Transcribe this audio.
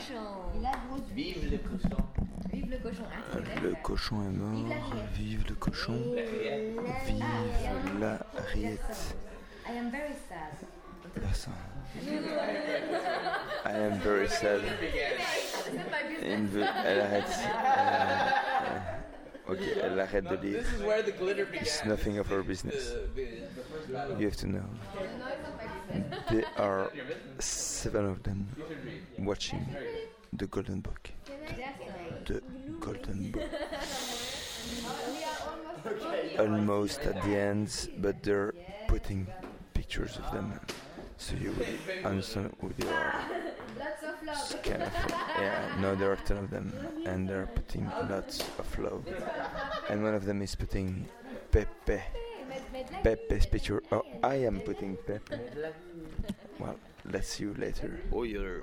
cochon. Vive le cochon. Vive le cochon. Ah, c'est vrai, Le cochon est mort. Vive le cochon. Vive la rillette. I am very sad. Personne. I am very sad. In the- Elle arrête. Euh, ok, elle arrête de lire. This is where the glitter began. It's nothing of our business. You have to know. There are seven of them watching the Golden Book. The Golden Book. Almost at the end, but they're putting pictures of them. So you will understand who they are. Yeah, no, there are ten of them, and they're putting lots of love. And one of them is putting Pepe. Pepe's picture. Oh, I am putting Pepe. Well, let's see you later. Oh, you're